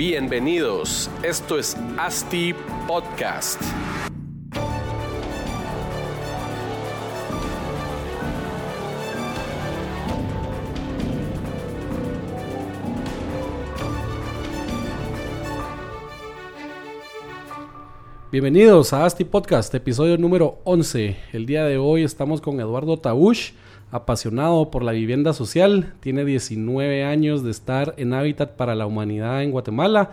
Bienvenidos, esto es ASTI Podcast. Bienvenidos a ASTI Podcast, episodio número 11. El día de hoy estamos con Eduardo Tabush, apasionado por la vivienda social. Tiene 19 años de estar en Hábitat para la Humanidad en Guatemala.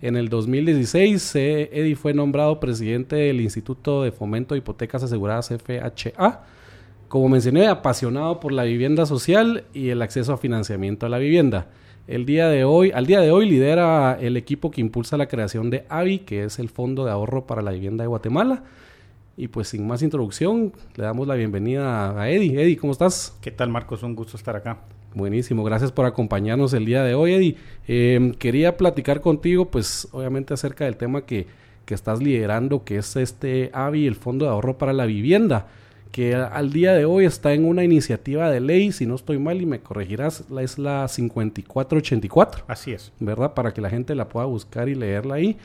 En el 2016, eh, Eddie fue nombrado presidente del Instituto de Fomento de Hipotecas Aseguradas FHA. Como mencioné, apasionado por la vivienda social y el acceso a financiamiento a la vivienda. El día de hoy, al día de hoy lidera el equipo que impulsa la creación de AVI, que es el Fondo de Ahorro para la Vivienda de Guatemala. Y pues sin más introducción, le damos la bienvenida a Eddie. Eddie, ¿cómo estás? ¿Qué tal, Marcos? Un gusto estar acá. Buenísimo, gracias por acompañarnos el día de hoy, Eddie. Eh, quería platicar contigo, pues obviamente acerca del tema que, que estás liderando, que es este AVI, el Fondo de Ahorro para la Vivienda que al día de hoy está en una iniciativa de ley, si no estoy mal y me corregirás, es la 5484. Así es. ¿Verdad? Para que la gente la pueda buscar y leerla ahí.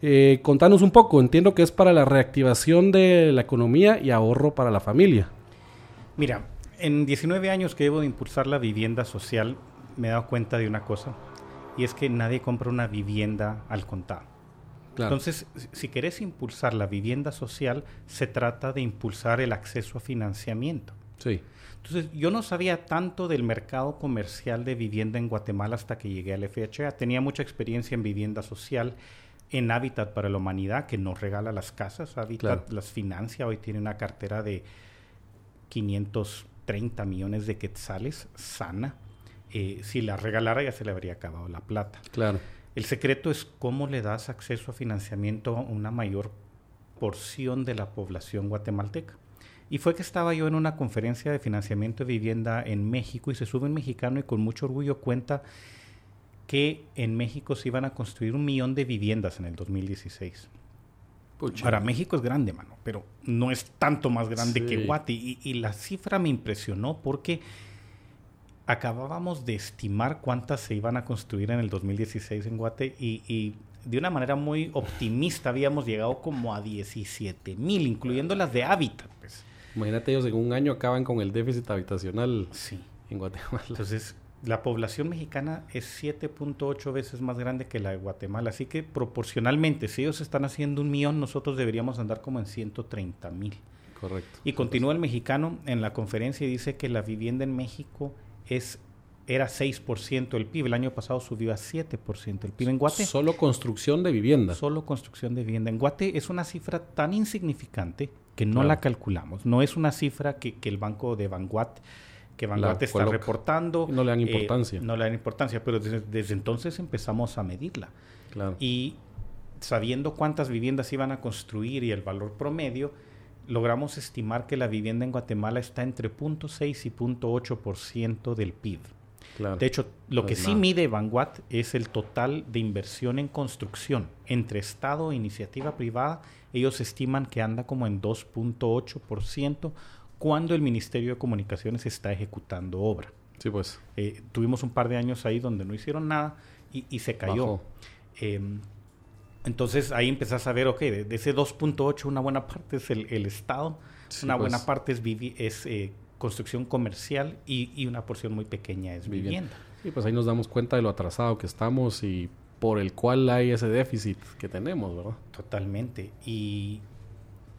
Eh, contanos un poco, entiendo que es para la reactivación de la economía y ahorro para la familia. Mira, en 19 años que debo de impulsar la vivienda social, me he dado cuenta de una cosa, y es que nadie compra una vivienda al contado. Entonces, si querés impulsar la vivienda social, se trata de impulsar el acceso a financiamiento. Sí. Entonces, yo no sabía tanto del mercado comercial de vivienda en Guatemala hasta que llegué al FHA. Tenía mucha experiencia en vivienda social, en Hábitat para la Humanidad, que nos regala las casas. Hábitat las financia. Hoy tiene una cartera de 530 millones de quetzales, sana. Eh, si la regalara ya se le habría acabado la plata. Claro. El secreto es cómo le das acceso a financiamiento a una mayor porción de la población guatemalteca. Y fue que estaba yo en una conferencia de financiamiento de vivienda en México y se sube un mexicano y con mucho orgullo cuenta que en México se iban a construir un millón de viviendas en el 2016. Para México es grande, mano, pero no es tanto más grande que Guate. Y, y, la cifra me impresionó porque acabábamos de estimar cuántas se iban a construir en el 2016 en Guate y, de una manera muy optimista habíamos llegado como a 17 mil, incluyendo las de hábitat. Pues. Imagínate ellos en un año acaban con el déficit habitacional sí. en Guatemala. Entonces, la población mexicana es 7.8 veces más grande que la de Guatemala, así que proporcionalmente, si ellos están haciendo un millón, nosotros deberíamos andar como en 130 mil. Correcto. Y continúa el mexicano en la conferencia y dice que la vivienda en México es era 6% el PIB, el año pasado subió a 7% el PIB en Guate. Solo construcción de vivienda. Solo construcción de vivienda. En Guate es una cifra tan insignificante que no la calculamos. No es una cifra que, el banco de Vanguat que Vanguat está reportando. No le dan eh, importancia. no le dan importancia, pero desde, entonces empezamos a medirla. Claro. Y sabiendo cuántas viviendas iban a construir y el valor promedio, logramos estimar que la vivienda en Guatemala está entre 0.6 y 0.8% del PIB. De hecho, lo que sí mide Vanguard es el total de inversión en construcción entre Estado e iniciativa privada. Ellos estiman que anda como en 2.8% cuando el Ministerio de Comunicaciones está ejecutando obra. Sí, pues. Eh, tuvimos un par de años ahí donde no hicieron nada y, se cayó. Em, entonces ahí empezás a ver, ok, de, ese 2.8 una buena parte es el, Estado, una buena pues. parte es, es eh, construcción comercial y, una porción muy pequeña es vivienda. Y pues ahí nos damos cuenta de lo atrasado que estamos y por el cual hay ese déficit que tenemos, ¿verdad? Totalmente. Y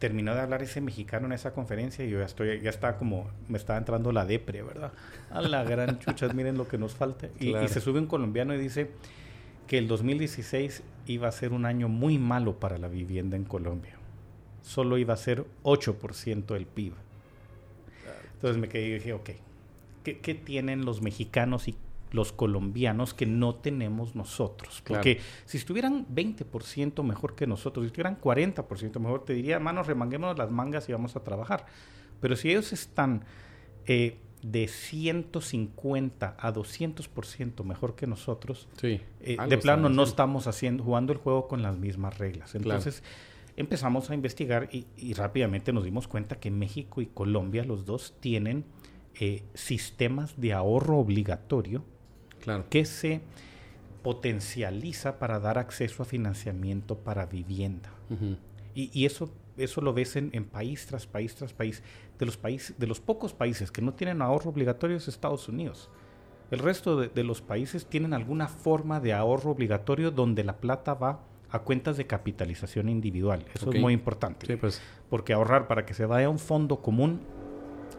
terminó de hablar ese mexicano en esa conferencia y yo ya estoy, ya está como, me estaba entrando la depre, ¿verdad? A la gran chucha, miren lo que nos falta. Y, y, se sube un colombiano y dice que el 2016 iba a ser un año muy malo para la vivienda en Colombia. Solo iba a ser 8% del PIB. Entonces me quedé y dije, ok, ¿qué, qué tienen los mexicanos y los colombianos que no tenemos nosotros. Claro. Porque si estuvieran 20% mejor que nosotros, si estuvieran 40% mejor, te diría, manos, remanguémonos las mangas y vamos a trabajar. Pero si ellos están eh, de 150 a 200% mejor que nosotros, Sí. eh, de plano no estamos haciendo, jugando el juego con las mismas reglas. Claro. Entonces empezamos a investigar y, y rápidamente nos dimos cuenta que México y Colombia, los dos, tienen eh, sistemas de ahorro obligatorio Claro. que se potencializa para dar acceso a financiamiento para vivienda. Y, y eso, eso lo ves en, en país tras país tras país. De los, países, de los pocos países que no tienen ahorro obligatorio es Estados Unidos. El resto de, de los países tienen alguna forma de ahorro obligatorio donde la plata va a cuentas de capitalización individual. Eso es muy importante. Sí, pues. Porque ahorrar para que se vaya a un fondo común,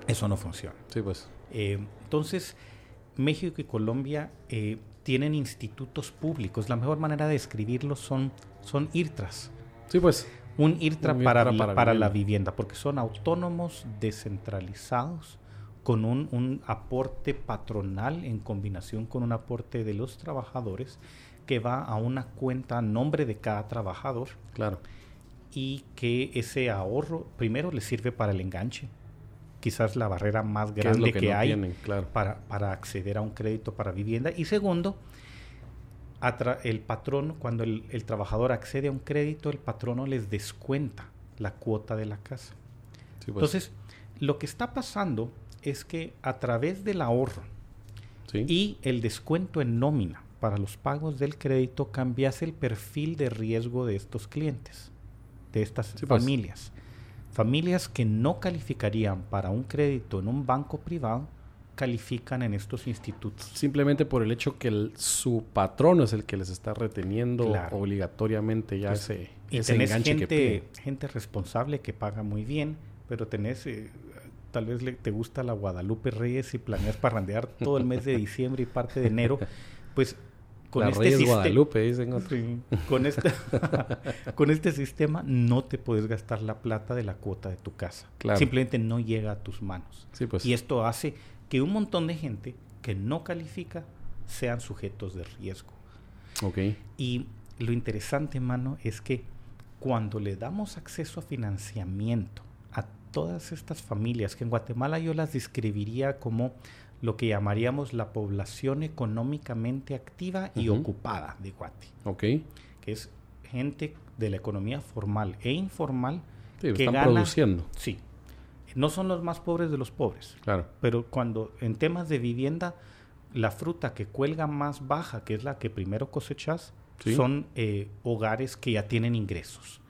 eso no funciona. Sí, pues. Eh, entonces, México y Colombia eh, tienen institutos públicos. La mejor manera de describirlos son, son IRTRAS. Sí, pues. Un IRTRA, Un para, IRTRA para la vivienda. vivienda, porque son autónomos, descentralizados, con un, un aporte patronal en combinación con un aporte de los trabajadores que va a una cuenta a nombre de cada trabajador Claro. y que ese ahorro primero le sirve para el enganche. Quizás la barrera más ¿Qué es grande que, que no hay tienen? Claro. para, para acceder a un crédito para vivienda. Y segundo, el patrón, cuando el, el trabajador accede a un crédito, el patrono les descuenta la cuota de la casa. Sí, pues. Entonces, lo que está pasando es que a través del ahorro sí. y el descuento en nómina para los pagos del crédito cambias el perfil de riesgo de estos clientes, de estas Sí, pues. Familias. Que no calificarían para un crédito en un banco privado, califican en estos institutos. Simplemente por el hecho que el- su patrono es el que les está reteniendo Claro. obligatoriamente ya Pues, ese, Y ese tenés enganche que gente, piden. gente responsable que paga muy bien, pero tenés, eh, tal vez le- te gusta la Guadalupe Reyes y planeas parrandear todo el mes de diciembre y parte de enero, pues con este sistema... Guadalupe, dicen otros. Sí, con, este, con este sistema no te puedes gastar la plata de la cuota de tu casa. Claro. Simplemente no llega a tus manos. Sí, pues. Y esto hace que un montón de gente que no califica sean sujetos de riesgo. Ok. Y lo interesante, mano, es que cuando le damos acceso a financiamiento a todas estas familias, que en Guatemala yo las describiría como lo que llamaríamos la población económicamente activa y ocupada de Guate, Ok. que es gente de la economía formal e informal Sí, que están gana- produciendo. Sí, no son los más pobres de los pobres. Claro. Pero cuando en temas de vivienda, la fruta que cuelga más baja, que es la que primero cosechas, Sí. son eh, hogares que ya tienen ingresos.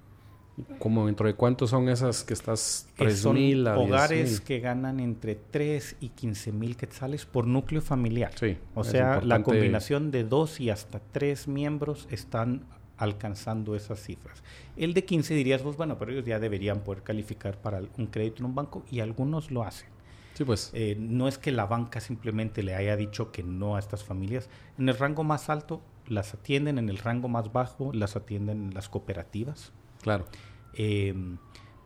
Como dentro de cuántos son esas que estás Eh, tres son mil a hogares 10,000? que ganan entre 3 y 15 mil quetzales por núcleo familiar. Sí, O sea, la combinación de dos y hasta tres miembros están alcanzando esas cifras. El de 15 dirías vos, bueno, pero ellos ya deberían poder calificar para un crédito en un banco y algunos lo hacen. Sí, pues. Eh, no es que la banca simplemente le haya dicho que no a estas familias. En el rango más alto las atienden, en el rango más bajo las atienden las cooperativas. Claro. Eh,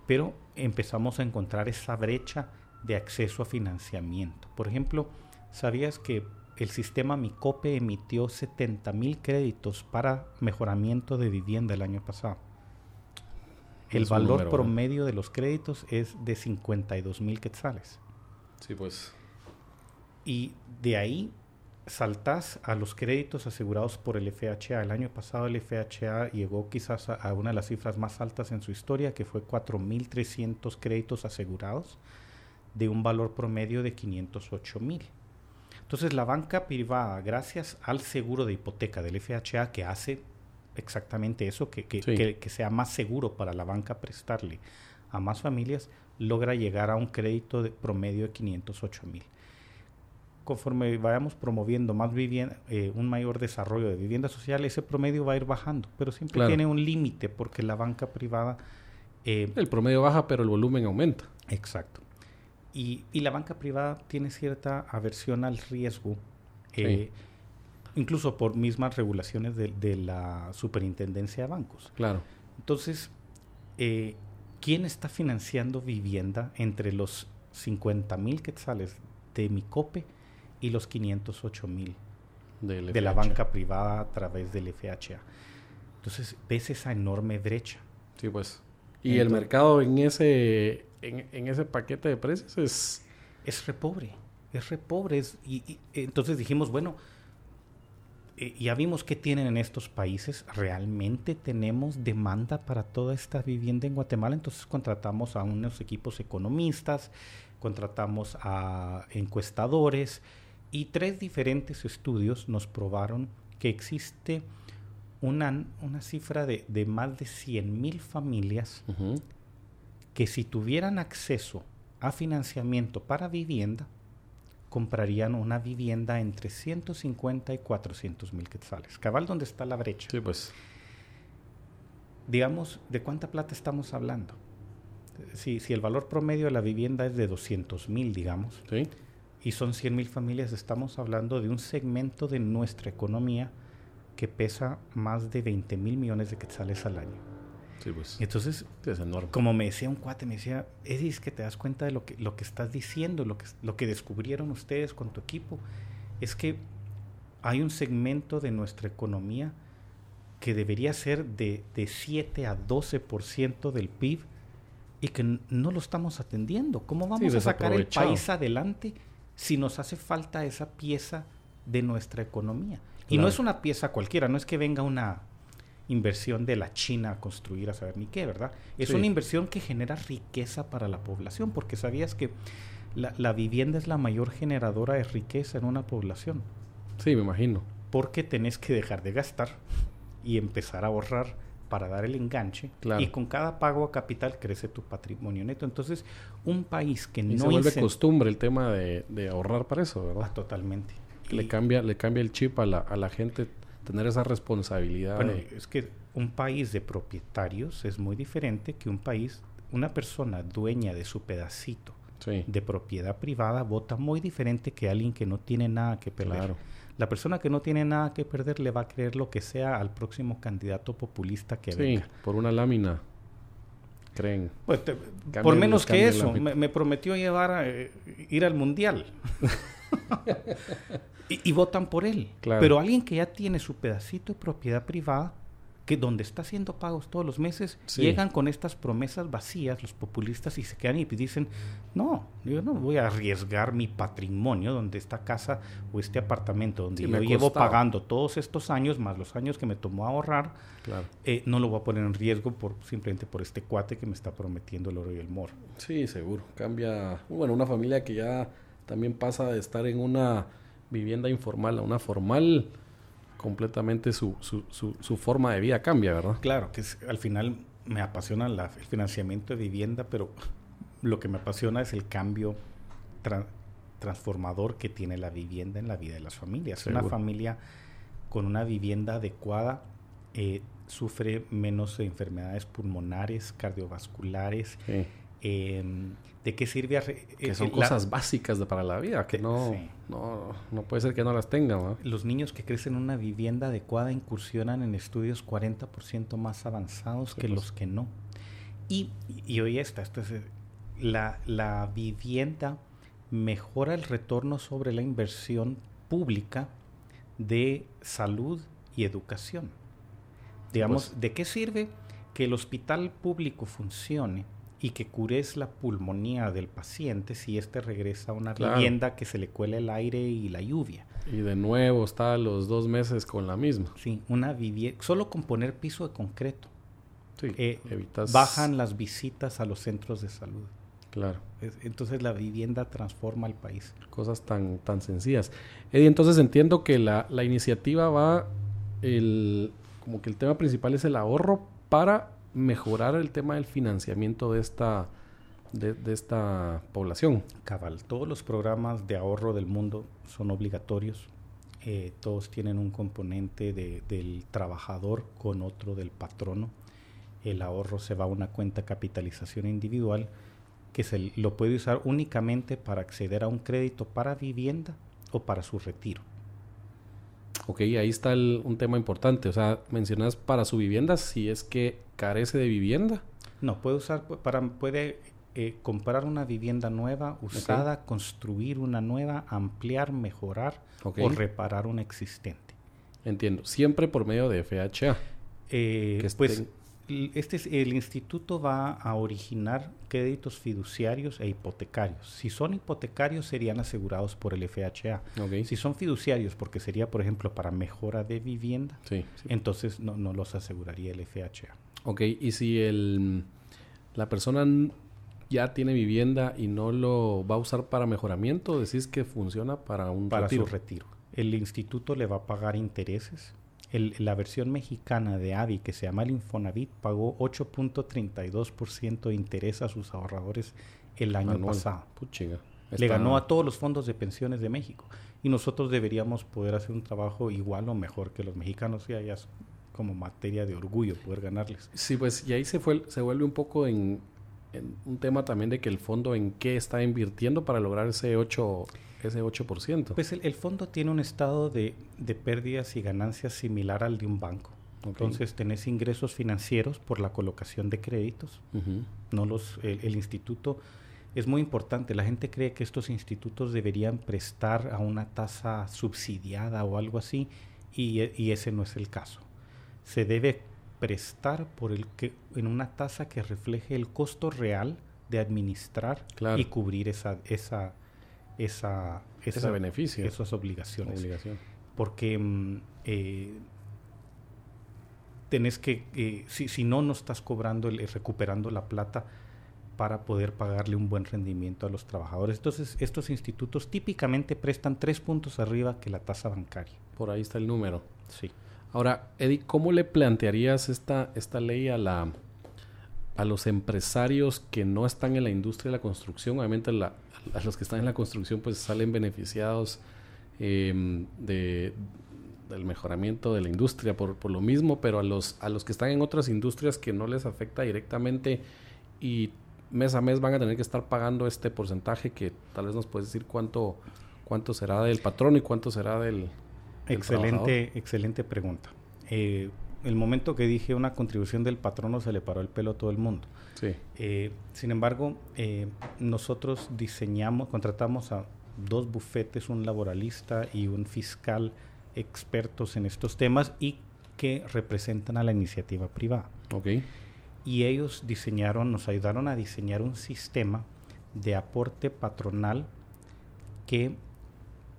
pero empezamos a encontrar esa brecha de acceso a financiamiento. Por ejemplo, ¿sabías que el sistema Micope emitió 70 mil créditos para mejoramiento de vivienda el año pasado? El Es valor ¿eh? promedio de los créditos es de 52 mil quetzales. Sí, pues. Y de ahí saltás a los créditos asegurados por el FHA. El año pasado el FHA llegó quizás a, a una de las cifras más altas en su historia, que fue 4.300 créditos asegurados de un valor promedio de 508.000. Entonces la banca privada, gracias al seguro de hipoteca del FHA, que hace exactamente eso, que, que- Sí. que- que sea más seguro para la banca prestarle a más familias, logra llegar a un crédito de promedio de 508 mil. Conforme vayamos promoviendo más vivienda, eh, un mayor desarrollo de vivienda social, ese promedio va a ir bajando, pero siempre Claro. tiene un límite porque la banca privada... eh, El promedio baja, pero el volumen aumenta. Exacto. Y, y la banca privada tiene cierta aversión al riesgo, eh, incluso por mismas regulaciones de, de la superintendencia de bancos. Claro. Entonces, ¿quién está financiando vivienda entre los 50 mil quetzales de Micope y los 508 mil Del de la banca privada a través del FHA. Entonces ves esa enorme brecha. Sí, pues. Y el Entonces- mercado en ese, en, en ese paquete de precios es... Es re pobre, es re pobre. es- y, y entonces dijimos, bueno, eh, ya vimos qué tienen en estos países. ¿Realmente tenemos demanda para toda esta vivienda en Guatemala? Entonces contratamos a unos equipos economistas, contratamos a encuestadores y tres diferentes estudios nos probaron que existe una, una cifra de, de más de 100 mil familias Ujú. que si tuvieran acceso a financiamiento para vivienda, comprarían una vivienda entre 150 y 400 mil quetzales. Cabal, donde está la brecha. Sí, pues. Digamos, ¿de cuánta plata estamos hablando? Si, si el valor promedio de la vivienda es de 200 mil, digamos, Sí. Y son 100 mil familias, estamos hablando de un segmento de nuestra economía que pesa más de 20 mil millones de quetzales al año. Sí, pues. Entonces, Sí, es enorme. como me decía un cuate, me decía, Eddie, es que te das cuenta de lo que, lo que estás diciendo, lo que, lo que descubrieron ustedes con tu equipo. Es que hay un segmento de nuestra economía que debería ser de, de 7 a 12% del PIB y que no lo estamos atendiendo. ¿Cómo vamos a sacar el país adelante si nos hace falta esa pieza de nuestra economía? Y no es una pieza cualquiera, no es que venga una inversión de la China a construir a saber ni qué, ¿verdad? Es Sí. una inversión que genera riqueza para la población, porque sabías que la, la vivienda es la mayor generadora de riqueza en una población, Sí, me imagino. porque tenés que dejar de gastar y empezar a ahorrar para dar el enganche Claro. y con cada pago a capital crece tu patrimonio neto. Entonces, un país que Y no se vuelve costumbre el tema de, de ahorrar para eso, Ah, ¿verdad? totalmente. Que le Y- cambia, le cambia el chip a la, a la gente tener esa responsabilidad. Bueno, de- es que un país de propietarios es muy diferente que un país, una persona dueña de su pedacito sí, de propiedad privada vota muy diferente que alguien que no tiene nada que perder. claro. La persona que no tiene nada que perder le va a creer lo que sea al próximo candidato populista que Sí, venga. por una lámina. Creen. Pues te- por menos que eso, me, me prometió llevar a, eh, ir al mundial. y, y votan por él. Claro. Pero alguien que ya tiene su pedacito de propiedad privada, que donde está haciendo pagos todos los meses, Sí. llegan con estas promesas vacías los populistas y se quedan y dicen, no, yo no voy a arriesgar mi patrimonio donde esta casa o este apartamento donde Sí, yo llevo costado. pagando todos estos años, más los años que me tomó ahorrar, Claro. eh, no lo voy a poner en riesgo por simplemente por este cuate que me está prometiendo el oro y el moro. Sí, seguro. Cambia. Bueno, una familia que ya también pasa de estar en una vivienda informal a una formal, completamente su, su, su, su forma de vida cambia, ¿verdad? Claro, que es- al final me apasiona la- el financiamiento de vivienda, pero lo que me apasiona es el cambio tra- transformador que tiene la vivienda en la vida de las familias. Una familia con una vivienda adecuada eh, sufre menos enfermedades pulmonares, cardiovasculares. Sí. Em, ¿De qué sirve? Que eh, son eh, la- cosas básicas de, para la vida, que no, sí. no, no puede ser que no las tengan. Los niños que crecen en una vivienda adecuada incursionan en estudios 40% más avanzados Sí, que pues. los que no. Y, y oye esta, esto es, eh, la, la vivienda mejora el retorno sobre la inversión pública de salud y educación. Digamos, pues. ¿de qué sirve que el hospital público funcione y que cures la pulmonía del paciente si éste regresa a una Claro. vivienda que se le cuele el aire y la lluvia? Y de nuevo está a los dos meses con la misma. Sí, una vivienda, solo con poner piso de concreto, Sí, eh, evitas... bajan las visitas a los centros de salud. Claro, Es- Entonces la vivienda transforma al país. cosas tan, tan sencillas. Eddie, entonces entiendo que la, la iniciativa va, el, como que el tema principal es el ahorro para mejorar el tema del financiamiento de esta, de, esta población. Cabal, todos los programas de ahorro del mundo son obligatorios. Eh, todos tienen un componente de- del trabajador con otro del patrono. El ahorro se va a una cuenta capitalización individual que se lo puede usar únicamente para acceder a un crédito para vivienda o para su retiro. Ok, ahí está el- un tema importante. O sea, mencionas para su vivienda si es que carece de vivienda. No, puede usar para puede eh, comprar una vivienda nueva, usada, construir una nueva, ampliar, mejorar o reparar una existente. Entiendo. Siempre por medio de FHA. Eh, Que pues estén- este es- el instituto va a originar créditos fiduciarios e hipotecarios. Si son hipotecarios serían asegurados por el FHA. Ok. Si son fiduciarios, porque sería por ejemplo para mejora de vivienda, Sí. sí. entonces no, no los aseguraría el FHA. Ok, y si el, la persona ya tiene vivienda y no lo va a usar para mejoramiento, decís que funciona para un para retiro. su retiro. El instituto le va a pagar intereses. El- la versión mexicana de AVI, que se llama el Infonavit, pagó 8.32% de interés a sus ahorradores el año pasado. Puchiga. Le ganó a todos los fondos de pensiones de México. Y nosotros deberíamos poder hacer un trabajo igual o mejor que los mexicanos. Ya es como materia de orgullo poder ganarles. Sí, pues y ahí se, fue, se vuelve un poco en, en un tema también de que el fondo en qué está invirtiendo para lograr ese 8%. Ese 8%. Pues el, el fondo tiene un estado de, de pérdidas y ganancias similar al de un banco. Entonces tenés ingresos financieros por la colocación de créditos. No los, el, el instituto es muy importante. La gente cree que estos institutos deberían prestar a una tasa subsidiada o algo así y, y ese no es el caso. Se debe prestar por el que en una tasa que refleje el costo real de administrar Claro. y cubrir esa esa esa, Ese beneficio. esas obligaciones Obligación. porque mm, eh, tenés que, eh, si, si no, no estás cobrando, el, recuperando la plata para poder pagarle un buen rendimiento a los trabajadores. Entonces, estos institutos típicamente prestan tres puntos arriba que la tasa bancaria. Por ahí está el número. Sí. Ahora, Eddie, ¿cómo le plantearías esta, esta ley a la a los empresarios que no están en la industria de la construcción? Obviamente a los que están en la construcción pues salen beneficiados eh, de, del mejoramiento de la industria por, por lo mismo, pero a los, a los que están en otras industrias que no les afecta directamente y mes a mes van a tener que estar pagando este porcentaje que tal vez nos puedes decir cuánto, cuánto será del patrón y cuánto será del... Excelente, excelente pregunta. Eh, el momento que dije una contribución del patrono se le paró el pelo a todo el mundo. Sí. Eh, sin embargo, eh, nosotros diseñamos, contratamos a dos bufetes, un laboralista y un fiscal expertos en estos temas y que representan a la iniciativa privada. Ok. Y ellos diseñaron, nos ayudaron a diseñar un sistema de aporte patronal que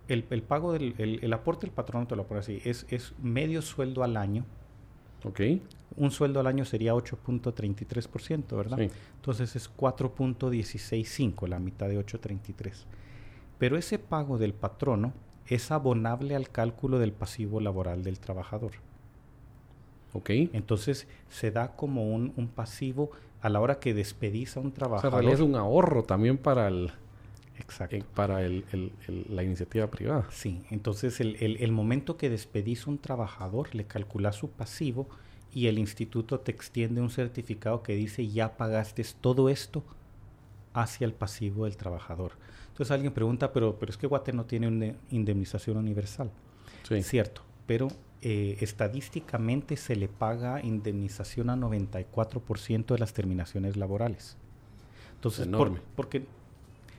el, el pago del el, el aporte del patrono, te lo pongo así, es, es medio sueldo al año. Ok. Un sueldo al año sería 8.33%, ¿verdad? Sí. Entonces es 4.165, la mitad de 8.33. Pero ese pago del patrono es abonable al cálculo del pasivo laboral del trabajador. Ok. Entonces se da como un, un pasivo a la hora que despedís a un O sea, trabajador. es un ahorro también para el, Exacto. eh, para el, el- el- la iniciativa privada. Sí, entonces el, momento que despedís a un trabajador, le calculás su pasivo y el instituto te extiende un certificado que dice ya pagaste todo esto hacia el pasivo del trabajador. Entonces alguien pregunta, pero, pero es que Guate no tiene una indemnización universal. Sí. Cierto, pero eh, estadísticamente se le paga indemnización a 94% de las terminaciones laborales. Entonces, por- Enorme. porque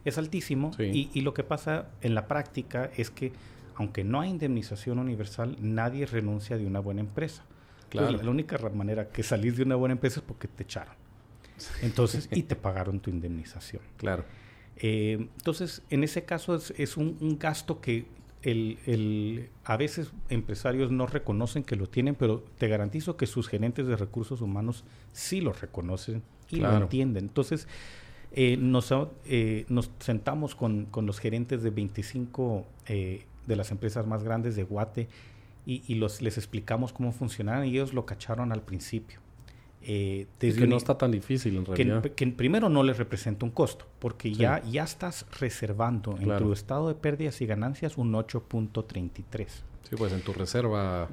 es altísimo Sí. y, y lo que pasa en la práctica es que aunque no hay indemnización universal, nadie renuncia de una buena empresa. Entonces, la, la única ra- manera que salís de una buena empresa es porque te echaron. Entonces, y te pagaron tu indemnización. Claro. Eh, entonces, en ese caso es, es un, un gasto que el, el- a veces empresarios no reconocen que lo tienen, pero te garantizo que sus gerentes de recursos humanos sí lo reconocen y Claro. lo entienden. Entonces, eh, nos, eh, nos sentamos con, con los gerentes de 25 eh, de las empresas más grandes de Guate y, y los, les explicamos cómo funcionaban y ellos lo cacharon al principio. Eh, Es desde que un- no está tan difícil en realidad. que primero no les representa un costo, porque Sí. ya, ya estás reservando en tu estado de pérdidas y ganancias un 8.33. Sí, pues en tu reserva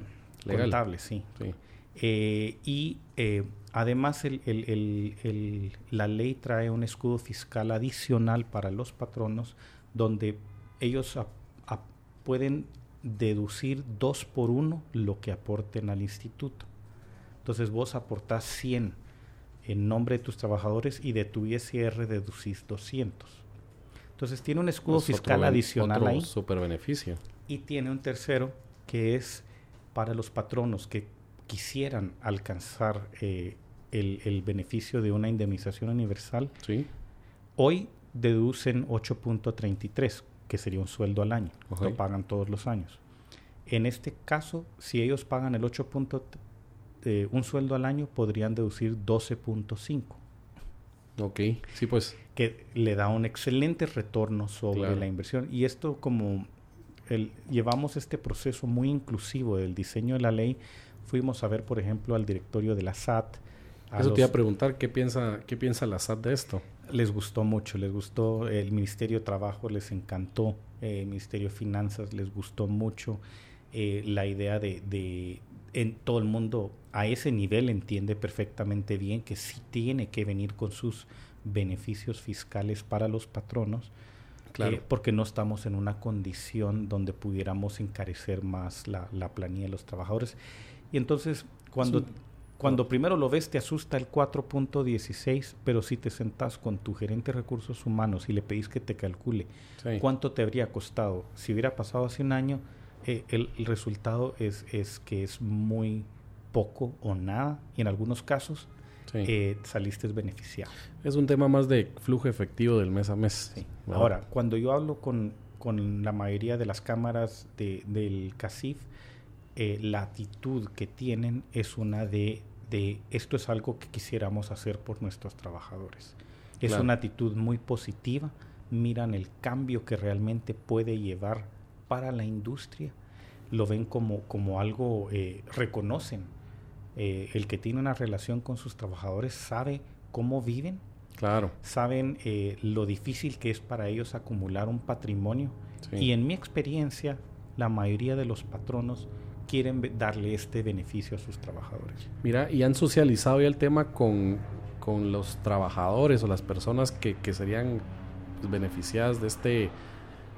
legal. Contable, sí. Sí. Eh, y eh, además el- el- el- el- la ley trae un escudo fiscal adicional para los patronos donde ellos pueden deducir dos por uno lo que aporten al instituto. Entonces vos aportás 100 en nombre de tus trabajadores y de tu ISR deducís 200. Entonces tiene un escudo Es fiscal otro adicional otro ahí super beneficio. y tiene un tercero que es para los patronos que quisieran alcanzar eh, el, el beneficio de una indemnización universal. Sí. Hoy deducen 8.33, que sería un sueldo al año. Lo pagan todos los años. En este caso, si ellos pagan el 8. punto- eh, un sueldo al año, podrían deducir 12.5, Ok. Sí, pues. que le da un excelente retorno sobre Claro. la inversión. Y esto como el, llevamos este proceso muy inclusivo del diseño de la ley, fuimos a ver, por ejemplo, al directorio de la SAT. A Eso los- te iba a preguntar, ¿qué piensa, qué piensa la SAT de esto? les gustó mucho, les gustó el Ministerio de Trabajo, les encantó, eh, el Ministerio de Finanzas les gustó mucho eh, la idea de, de en todo el mundo a ese nivel entiende perfectamente bien que sí tiene que venir con sus beneficios fiscales para los patronos, Claro. eh, porque no estamos en una condición donde pudiéramos encarecer más la, la planilla de los trabajadores. Y entonces, cuando, Sí. Cuando primero lo ves, te asusta el 4.16, pero si te sentás con tu gerente de recursos humanos y le pedís que te calcule Sí. cuánto te habría costado si hubiera pasado hace un año, eh, el, el resultado es, es que es muy poco o nada, y en algunos casos Sí. eh, saliste beneficiado. es un tema más de flujo efectivo del mes a mes. Ahora, cuando yo hablo con, con la mayoría de las cámaras de- del CACIF, eh, la actitud que tienen es una de, de esto es algo que quisiéramos hacer por nuestros trabajadores. Es Claro. una actitud muy positiva, miran el cambio que realmente puede llevar para la industria, lo ven como, como algo, eh, reconocen. Eh, el que tiene una relación con sus trabajadores sabe cómo viven Claro. saben eh, lo difícil que es para ellos acumular un patrimonio. Sí. Y en mi experiencia, la mayoría de los patronos quieren darle este beneficio a sus trabajadores. Mira, y han socializado ya el tema con, con los trabajadores o las personas que, que serían pues, beneficiadas de este,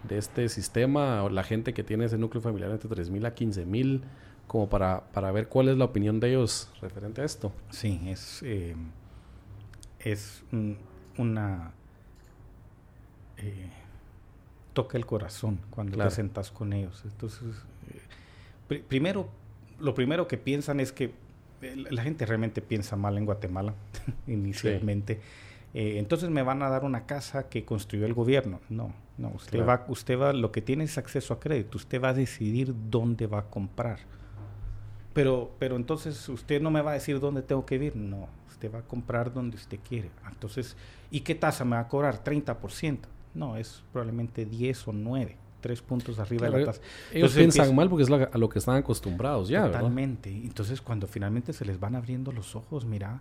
de este sistema, o la gente que tiene ese núcleo familiar entre 3.000 a 15.000, como para, para ver cuál es la opinión de ellos referente a esto. Sí, es, eh, es un- una... eh, toca el corazón cuando Claro. te sentas con ellos. Entonces, pri- primero, lo primero que piensan es que eh, la gente realmente piensa mal en Guatemala inicialmente. Eh, entonces me van a dar una casa que construyó el gobierno. No, no, usted Claro. va, usted va, lo que tiene es acceso a crédito. Usted va a decidir dónde va a comprar. Pero, pero entonces usted no me va a decir dónde tengo que vivir. No, usted va a comprar donde usted quiere. Entonces, ¿y qué tasa me va a cobrar? 30%. No, es probablemente 10 o 9, tres puntos arriba de la tasa. Ellos Entonces piensan mal porque es la- a lo que están acostumbrados ya, ¿verdad? Totalmente. Entonces, cuando finalmente se les van abriendo los ojos, mira,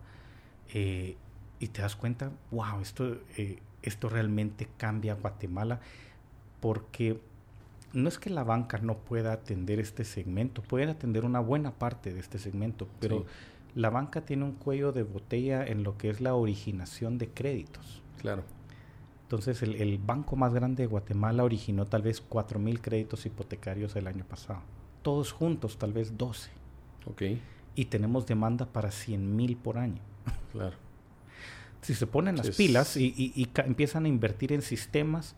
eh, y te das cuenta, wow, esto, eh, esto realmente cambia Guatemala, porque no es que la banca no pueda atender este segmento, pueden atender una buena parte de este segmento, pero Sí. la banca tiene un cuello de botella en lo que es la originación de créditos. Claro. Entonces, el, el banco más grande de Guatemala originó tal vez 4 mil créditos hipotecarios el año pasado. Todos juntos, tal vez 12. Ok, Y tenemos demanda para 100 mil por año. claro. Si se ponen las es- pilas y, y- y ca- empiezan a invertir en sistemas,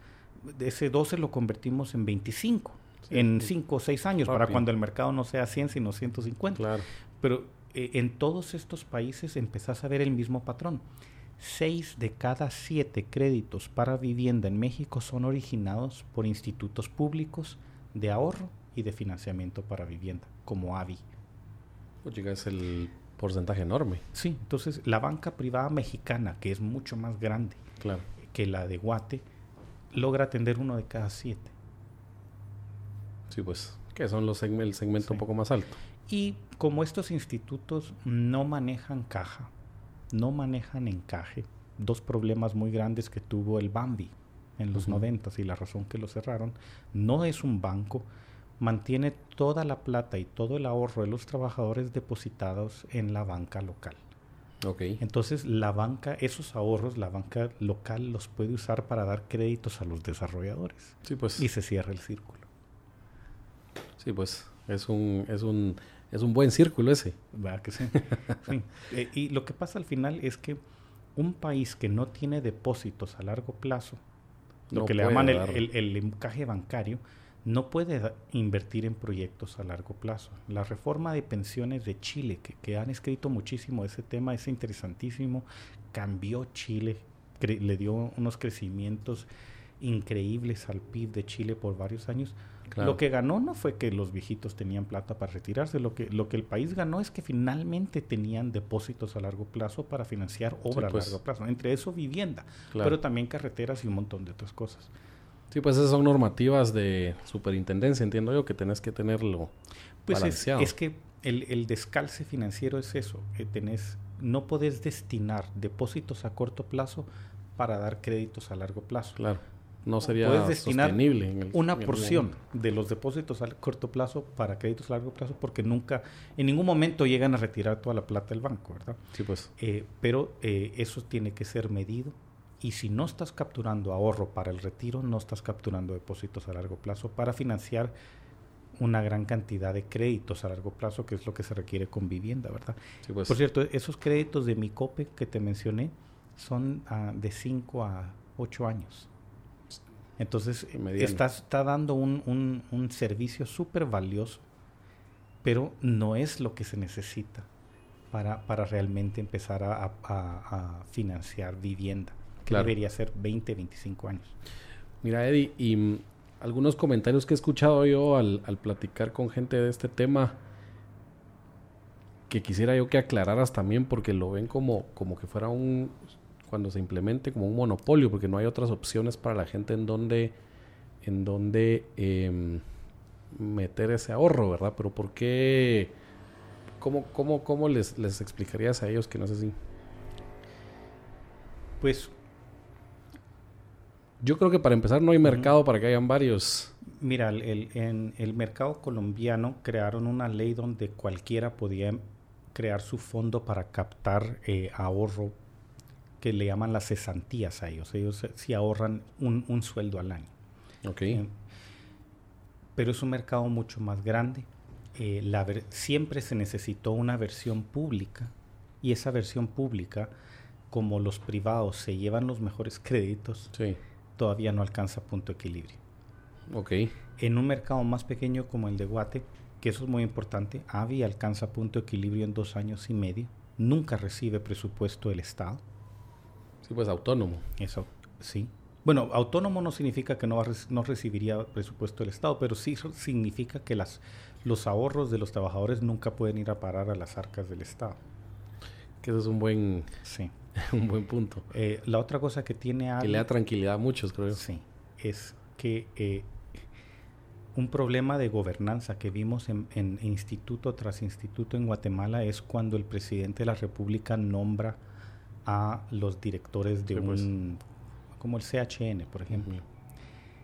de ese 12 lo convertimos en 25. Sí, en sí. 5 o 6 años, para cuando el mercado no sea 100, sino 150. Claro. Pero eh, en todos estos países empezás a ver el mismo patrón. Seis de cada siete créditos para vivienda en México son originados por institutos públicos de ahorro y de financiamiento para vivienda, como AVI. Pues llega es el porcentaje enorme. Sí, entonces la banca privada mexicana, que es mucho más grande Claro. que la de Guate, logra atender uno de cada siete. Sí, pues, que son los segme- el segmento Sí. un poco más alto. Y como estos institutos no manejan caja, no manejan encaje, dos problemas muy grandes que tuvo el Bambi en los noventas y la razón que lo cerraron, no es un banco, mantiene toda la plata y todo el ahorro de los trabajadores depositados en la banca local. Ok. Entonces la banca, esos ahorros, la banca local los puede usar para dar créditos a los desarrolladores Sí, pues. y se cierra el círculo. Sí, pues es un, es un Es un buen círculo ese. ¿Verdad que sí? sí. Eh, y lo que pasa al final es que un país que no tiene depósitos a largo plazo, lo No que le llaman el, el- el encaje bancario, no puede invertir en proyectos a largo plazo. La reforma de pensiones de Chile, que, que han escrito muchísimo ese tema, es interesantísimo, cambió Chile, le dio unos crecimientos increíbles al PIB de Chile por varios años. Claro. Lo que ganó no fue que los viejitos tenían plata para retirarse, lo que, lo que el país ganó es que finalmente tenían depósitos a largo plazo para financiar obras pues. a largo plazo, entre eso vivienda, Claro. pero también carreteras y un montón de otras cosas. Sí, pues esas son normativas de superintendencia, entiendo yo, que tenés que tenerlo Pues es, es que el, el descalce financiero es eso, que tenés, no podés destinar depósitos a corto plazo para dar créditos a largo plazo. Claro, no sería destinar sostenible. en el- una en el porción de los depósitos a corto plazo para créditos a largo plazo porque nunca, en ningún momento llegan a retirar toda la plata del banco, ¿verdad? Sí, pues. Eh, pero eh, eso tiene que ser medido y si no estás capturando ahorro para el retiro, no estás capturando depósitos a largo plazo para financiar una gran cantidad de créditos a largo plazo, que es lo que se requiere con vivienda, ¿verdad? Sí, pues. Por cierto, esos créditos de Micope que te mencioné son ah, de 5 a 8 años. Entonces, estás, está dando un, un- un servicio súper valioso, pero no es lo que se necesita para, para realmente empezar a, a- financiar vivienda. que Claro. Debería ser 20, 25 años. Mira, Eddie, y mm, algunos comentarios que he escuchado yo al, al platicar con gente de este tema que quisiera yo que aclararas también porque lo ven como, como que fuera un, cuando se implemente como un monopolio, porque no hay otras opciones para la gente en donde, en donde em, meter ese ahorro, ¿verdad? Pero ¿por qué? ¿Cómo, cómo, cómo les, les explicarías a ellos que no sé si... Pues Yo creo que para empezar no hay mercado para que hayan varios. Mira, el, el- en el mercado colombiano crearon una ley donde cualquiera podía crear su fondo para captar eh, ahorro que le llaman las cesantías a ellos. Ellos sí ahorran un, un sueldo al año. Ok. Eh, pero es un mercado mucho más grande. Eh, la siempre se necesitó una versión pública y esa versión pública, como los privados se llevan los mejores créditos, Sí. todavía no alcanza punto de equilibrio. Ok. En un mercado más pequeño como el de Guate, que eso es muy importante, AVI alcanza punto de equilibrio en dos años y medio, nunca recibe presupuesto del Estado, Sí, pues autónomo. eso sí. Bueno, autónomo no significa que no, va no recibiría presupuesto del Estado, pero sí significa que las, los ahorros de los trabajadores nunca pueden ir a parar a las arcas del Estado. Que ese es un buen, Sí. un buen punto. Eh, la otra cosa que tiene Que AVI... le da tranquilidad a muchos, creo. Sí, es que eh, un problema de gobernanza que vimos en, en instituto tras instituto en Guatemala es cuando el presidente de la República nombra a los directores de Sí, pues. un, como el CHN, por ejemplo.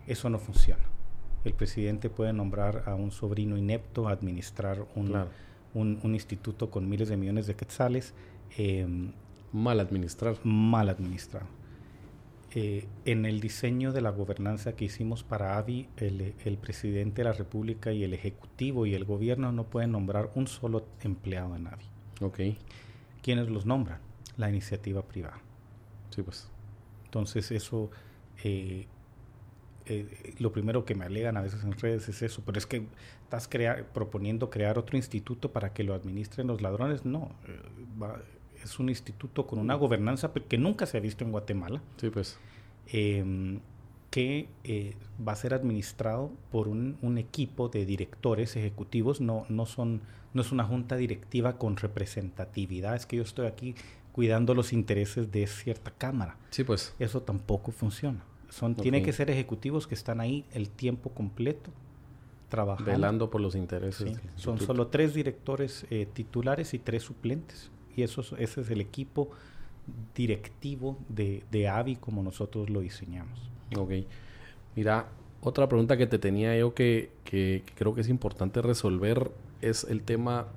Eso no funciona. El presidente puede nombrar a un sobrino inepto a administrar un, Claro. un, un instituto con miles de millones de quetzales. em, Mal administrar. mal administrado. Eh, en el diseño de la gobernanza que hicimos para AVI, el, el presidente de la República y el Ejecutivo y el gobierno no pueden nombrar un solo empleado en AVI. Ok. ¿Quiénes los nombran? La iniciativa privada. Sí, pues. Entonces eso, eh, eh, lo primero que me alegan a veces en redes es eso, pero es que estás crea- proponiendo crear otro instituto para que lo administren los ladrones. No, eh, va- es un instituto con una gobernanza que nunca se ha visto en Guatemala. Sí, pues. em, que va a ser administrado por un, un equipo de directores ejecutivos, no, no, son, no es una junta directiva con representatividad, es que yo estoy aquí cuidando los intereses de cierta cámara. Sí, pues. Eso tampoco funciona. Son, Tienen Ok. que ser ejecutivos que están ahí el tiempo completo trabajando. Velando por los intereses. Sí, Son solo tres directores eh, titulares y tres suplentes. Y eso, es- ese es el equipo directivo de, de AVI como nosotros lo diseñamos. Ok. Mira, otra pregunta que te tenía yo que, que- que creo que es importante resolver es el tema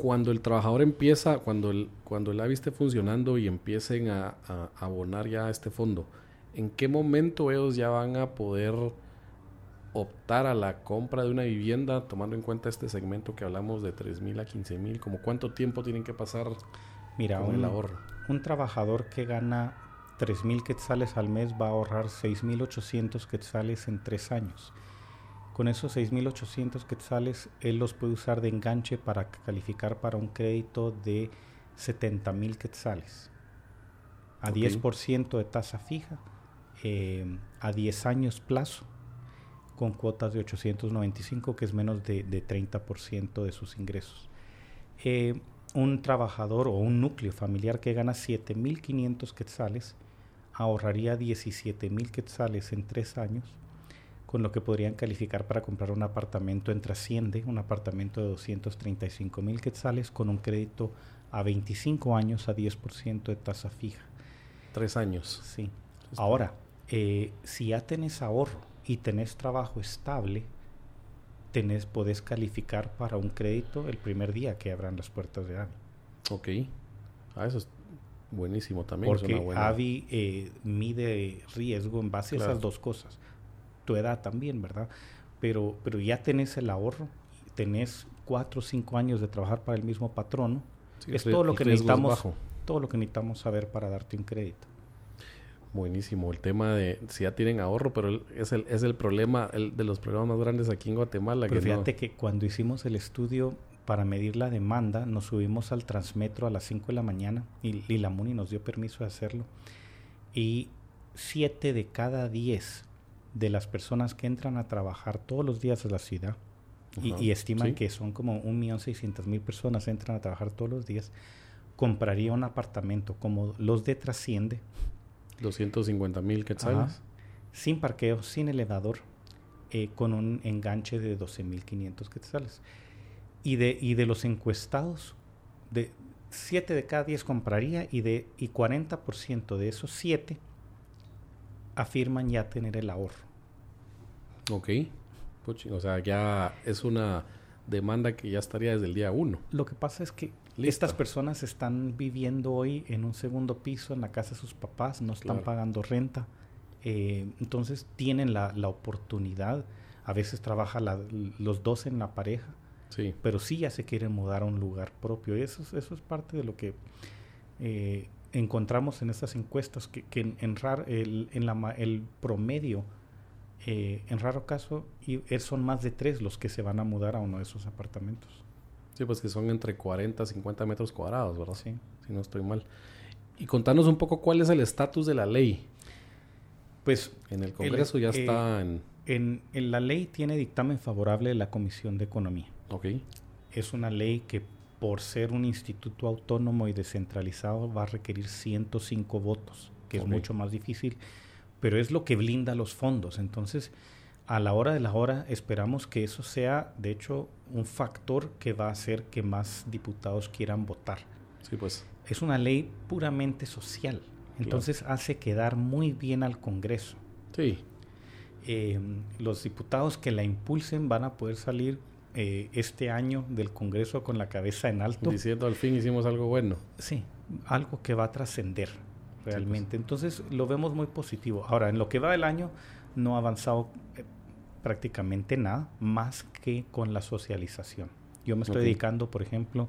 cuando el trabajador empieza, cuando el, cuando el AVI esté funcionando y empiecen a, a abonar ya a este fondo, ¿en qué momento ellos ya van a poder optar a la compra de una vivienda, tomando en cuenta este segmento que hablamos de 3 mil a 15 mil, como cuánto tiempo tienen que pasar Mira, con un, el ahorro? un trabajador que gana 3 mil quetzales al mes va a ahorrar 6.800 quetzales en tres años. Con esos 6.800 quetzales, él los puede usar de enganche para calificar para un crédito de 70 mil quetzales. A Ok. 10% de tasa fija, eh, a 10 años plazo, con cuotas de 895, que es menos de, de 30% de sus ingresos. Eh, un trabajador o un núcleo familiar que gana 7.500 quetzales ahorraría 17.000 quetzales en tres años, con lo que podrían calificar para comprar un apartamento en Trasciende, un apartamento de 235.000 quetzales con un crédito a 25 años a 10% de tasa fija. Tres años. Sí. Ahora, eh, si ya tenés ahorro y tenés trabajo estable, tenés, podés calificar para un crédito el primer día que abran las puertas de AVI. Ok. Ah, eso es buenísimo también. Porque buena- AVI eh, mide riesgo en base a esas dos cosas. Tu edad también, ¿verdad? Pero, pero ya tenés el ahorro, tenés cuatro o cinco años de trabajar para el mismo patrono. Sí, es todo lo que necesitamos, todo lo que necesitamos saber para darte un crédito. Buenísimo. El tema de si ya tienen ahorro, pero es el, es el problema, el de los problemas más grandes aquí en Guatemala. Pero que no- fíjate que cuando hicimos el estudio para medir la demanda, nos subimos al Transmetro a las 5 de la mañana y, y la MUNI nos dio permiso de hacerlo. Y 7 de cada 10 de las personas que entran a trabajar todos los días a la ciudad, y, estiman sí. que son como 1.600.000 personas entran a trabajar todos los días, compraría un apartamento como los de Trasciende, 250 mil quetzales. Ajá. sin parqueo, sin elevador, eh, con un enganche de 12.500 quetzales. Y de, y de los encuestados, de 7 de cada 10 compraría y, de, y 40% de esos 7 afirman ya tener el ahorro. Ok. O sea, ya es una demanda que ya estaría desde el día uno. Lo que pasa es que Listo. estas personas están viviendo hoy en un segundo piso en la casa de sus papás, no están Claro. pagando renta, eh, entonces tienen la, la oportunidad, a veces trabajan los dos en la pareja, Sí. pero sí ya se quieren mudar a un lugar propio. Y eso, es- eso es parte de lo que eh, encontramos en estas encuestas, que, que en, en rar- el, en la el promedio, eh, en raro caso, y, son más de tres los que se van a mudar a uno de esos apartamentos. Sí, pues que son entre 40 a 50 metros cuadrados, ¿verdad? Sí. Si no estoy mal. Y contanos un poco cuál es el estatus de la ley. Pues En el Congreso ya eh, está en... en, en la ley tiene dictamen favorable de la Comisión de Economía. Ok. Es una ley que por ser un instituto autónomo y descentralizado va a requerir 105 votos, que es mucho más difícil, pero es lo que blinda los fondos. Entonces, a la hora de la hora esperamos que eso sea, de hecho, un factor que va a hacer que más diputados quieran votar. Sí, pues. Es una ley puramente social, entonces hace quedar muy bien al Congreso. Sí. Eh, los diputados que la impulsen van a poder salir eh, este año del Congreso con la cabeza en alto. Diciendo al fin hicimos algo bueno. Sí, algo que va a trascender realmente. Entonces lo vemos muy positivo. Ahora, en lo que va del año no ha avanzado eh, prácticamente nada más que con la socialización. Yo me estoy dedicando, por ejemplo,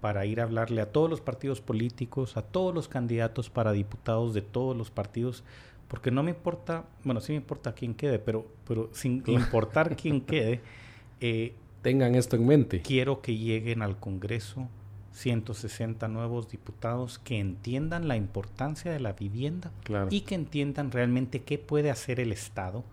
para ir a hablarle a todos los partidos políticos, a todos los candidatos para diputados de todos los partidos, porque no me importa, bueno, sí me importa quién quede, pero, pero sin importar quién quede, eh, Tengan esto en mente. quiero que lleguen al Congreso 160 nuevos diputados que entiendan la importancia de la vivienda Claro. y que entiendan realmente qué puede hacer el Estado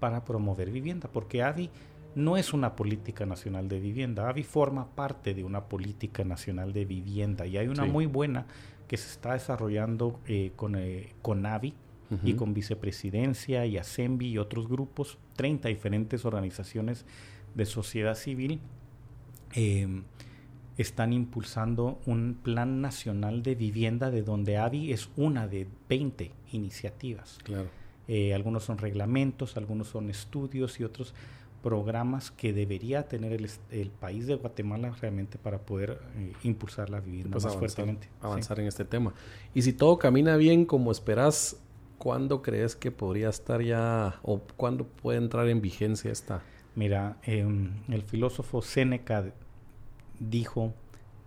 para promover vivienda, porque AVI no es una política nacional de vivienda, AVI forma parte de una política nacional de vivienda y hay una Sí. muy buena que se está desarrollando eh, con, eh, con AVI y con vicepresidencia y ASEMBI y otros grupos, 30 diferentes organizaciones de sociedad civil eh, están impulsando un plan nacional de vivienda de donde AVI es una de 20 iniciativas. Claro. Eh, algunos son reglamentos, algunos son estudios y otros programas que debería tener el, el país de Guatemala realmente para poder eh, impulsar la vivienda Pues más avanzar, fuertemente. Sí. avanzar en este tema. Y si todo camina bien como esperás, ¿cuándo crees que podría estar ya o cuándo puede entrar en vigencia esta? Mira, em, el filósofo Séneca dijo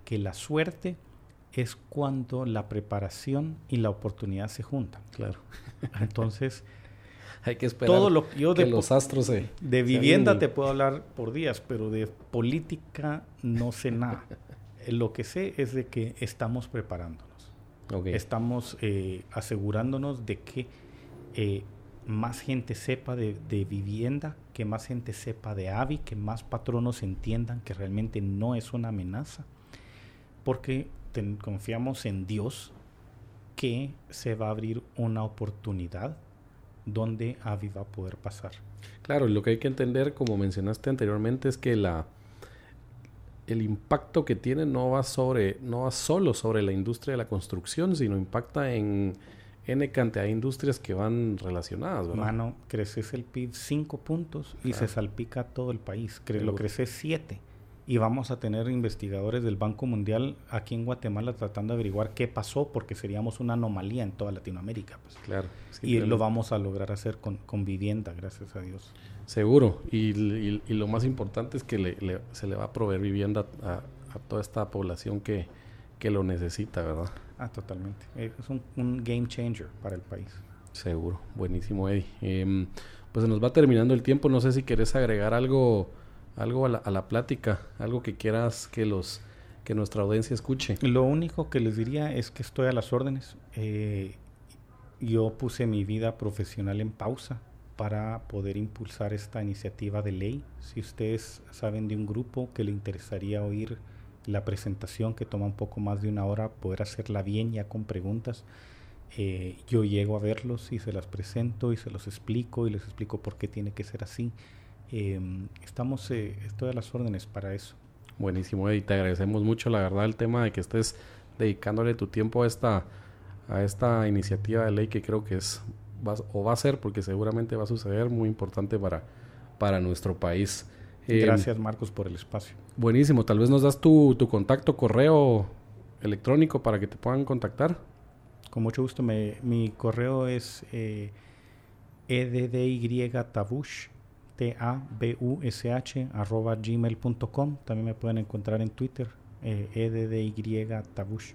que la suerte es cuando la preparación y la oportunidad se juntan. Claro. Entonces, hay que esperar todo lo yo que de, los astros se... de vivienda te puedo hablar por días, pero de política no sé nada. Eh, lo que sé es de que estamos preparándonos. Ok. Estamos eh, asegurándonos de que eh, más gente sepa de, vivienda, que más gente sepa de AVI, que más patronos entiendan que realmente no es una amenaza, porque ten- confiamos en Dios que se va a abrir una oportunidad donde AVI va a poder pasar. Claro, lo que hay que entender, como mencionaste anteriormente, es que la el impacto que tiene no va sobre, no va solo sobre la industria de la construcción, sino impacta en N cantidad de industrias que van relacionadas, ¿verdad? Mano, creces el PIB 5 puntos y se salpica todo el país. Cre- lo creces 7. Y vamos a tener investigadores del Banco Mundial aquí en Guatemala tratando de averiguar qué pasó, porque seríamos una anomalía en toda Latinoamérica. pues. Claro. Y lo vamos a lograr hacer con, con vivienda, gracias a Dios. Seguro. Y, y- y lo más importante es que le- le- se le va a proveer vivienda a, a toda esta población que, que lo necesita, ¿verdad? Ah, totalmente. Eh, Es un, un game changer para el país. Seguro. Buenísimo, Eddie. Em, pues se nos va terminando el tiempo. No sé si querés agregar algo, algo a la, a la plática, algo que quieras que los que nuestra audiencia escuche. Lo único que les diría es que estoy a las órdenes. Eh, yo puse mi vida profesional en pausa para poder impulsar esta iniciativa de ley. Si ustedes saben de un grupo que le interesaría oír la presentación que toma un poco más de una hora, poder hacerla bien ya con preguntas, eh, yo llego a verlos y se las presento y se los explico y les explico por qué tiene que ser así. Eh, estamos, eh, estoy a las órdenes para eso. Buenísimo, Eddie. Te agradecemos mucho, la verdad, el tema de que estés dedicándole tu tiempo a esta, a esta iniciativa de ley que creo que es va- o va a ser, porque seguramente va a suceder, muy importante para, para nuestro país. Em, Gracias Marcos por el espacio. Buenísimo, tal vez nos das tu, tu contacto, correo electrónico para que te puedan contactar. Con mucho gusto. Me, mi correo es eh, eddyytabush, T-A-B-U-S-H, arroba gmail.com. También me pueden encontrar en Twitter, eh, eddyytabush.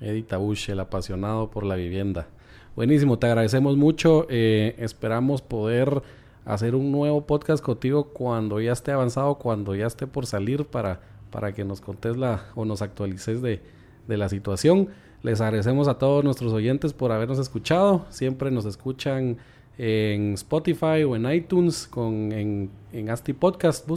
Eddie Tabush, el apasionado por la vivienda. Buenísimo, te agradecemos mucho. eh, esperamos poder hacer un nuevo podcast contigo cuando ya esté avanzado, cuando ya esté por salir para, para que nos contes la o nos actualices de, de la situación. Les agradecemos a todos nuestros oyentes por habernos escuchado. Siempre nos escuchan en Spotify o en iTunes con en, en Asti Podcast.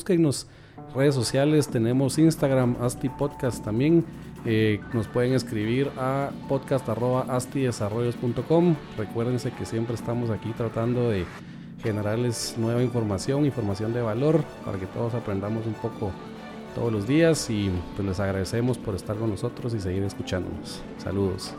Redes sociales, tenemos Instagram, Asti Podcast también. Eh, nos pueden escribir a podcast.astidesarrollos.com. Recuérdense que siempre estamos aquí tratando de generarles nueva información, información de valor, para que todos aprendamos un poco todos los días y pues les agradecemos por estar con nosotros y seguir escuchándonos. Saludos.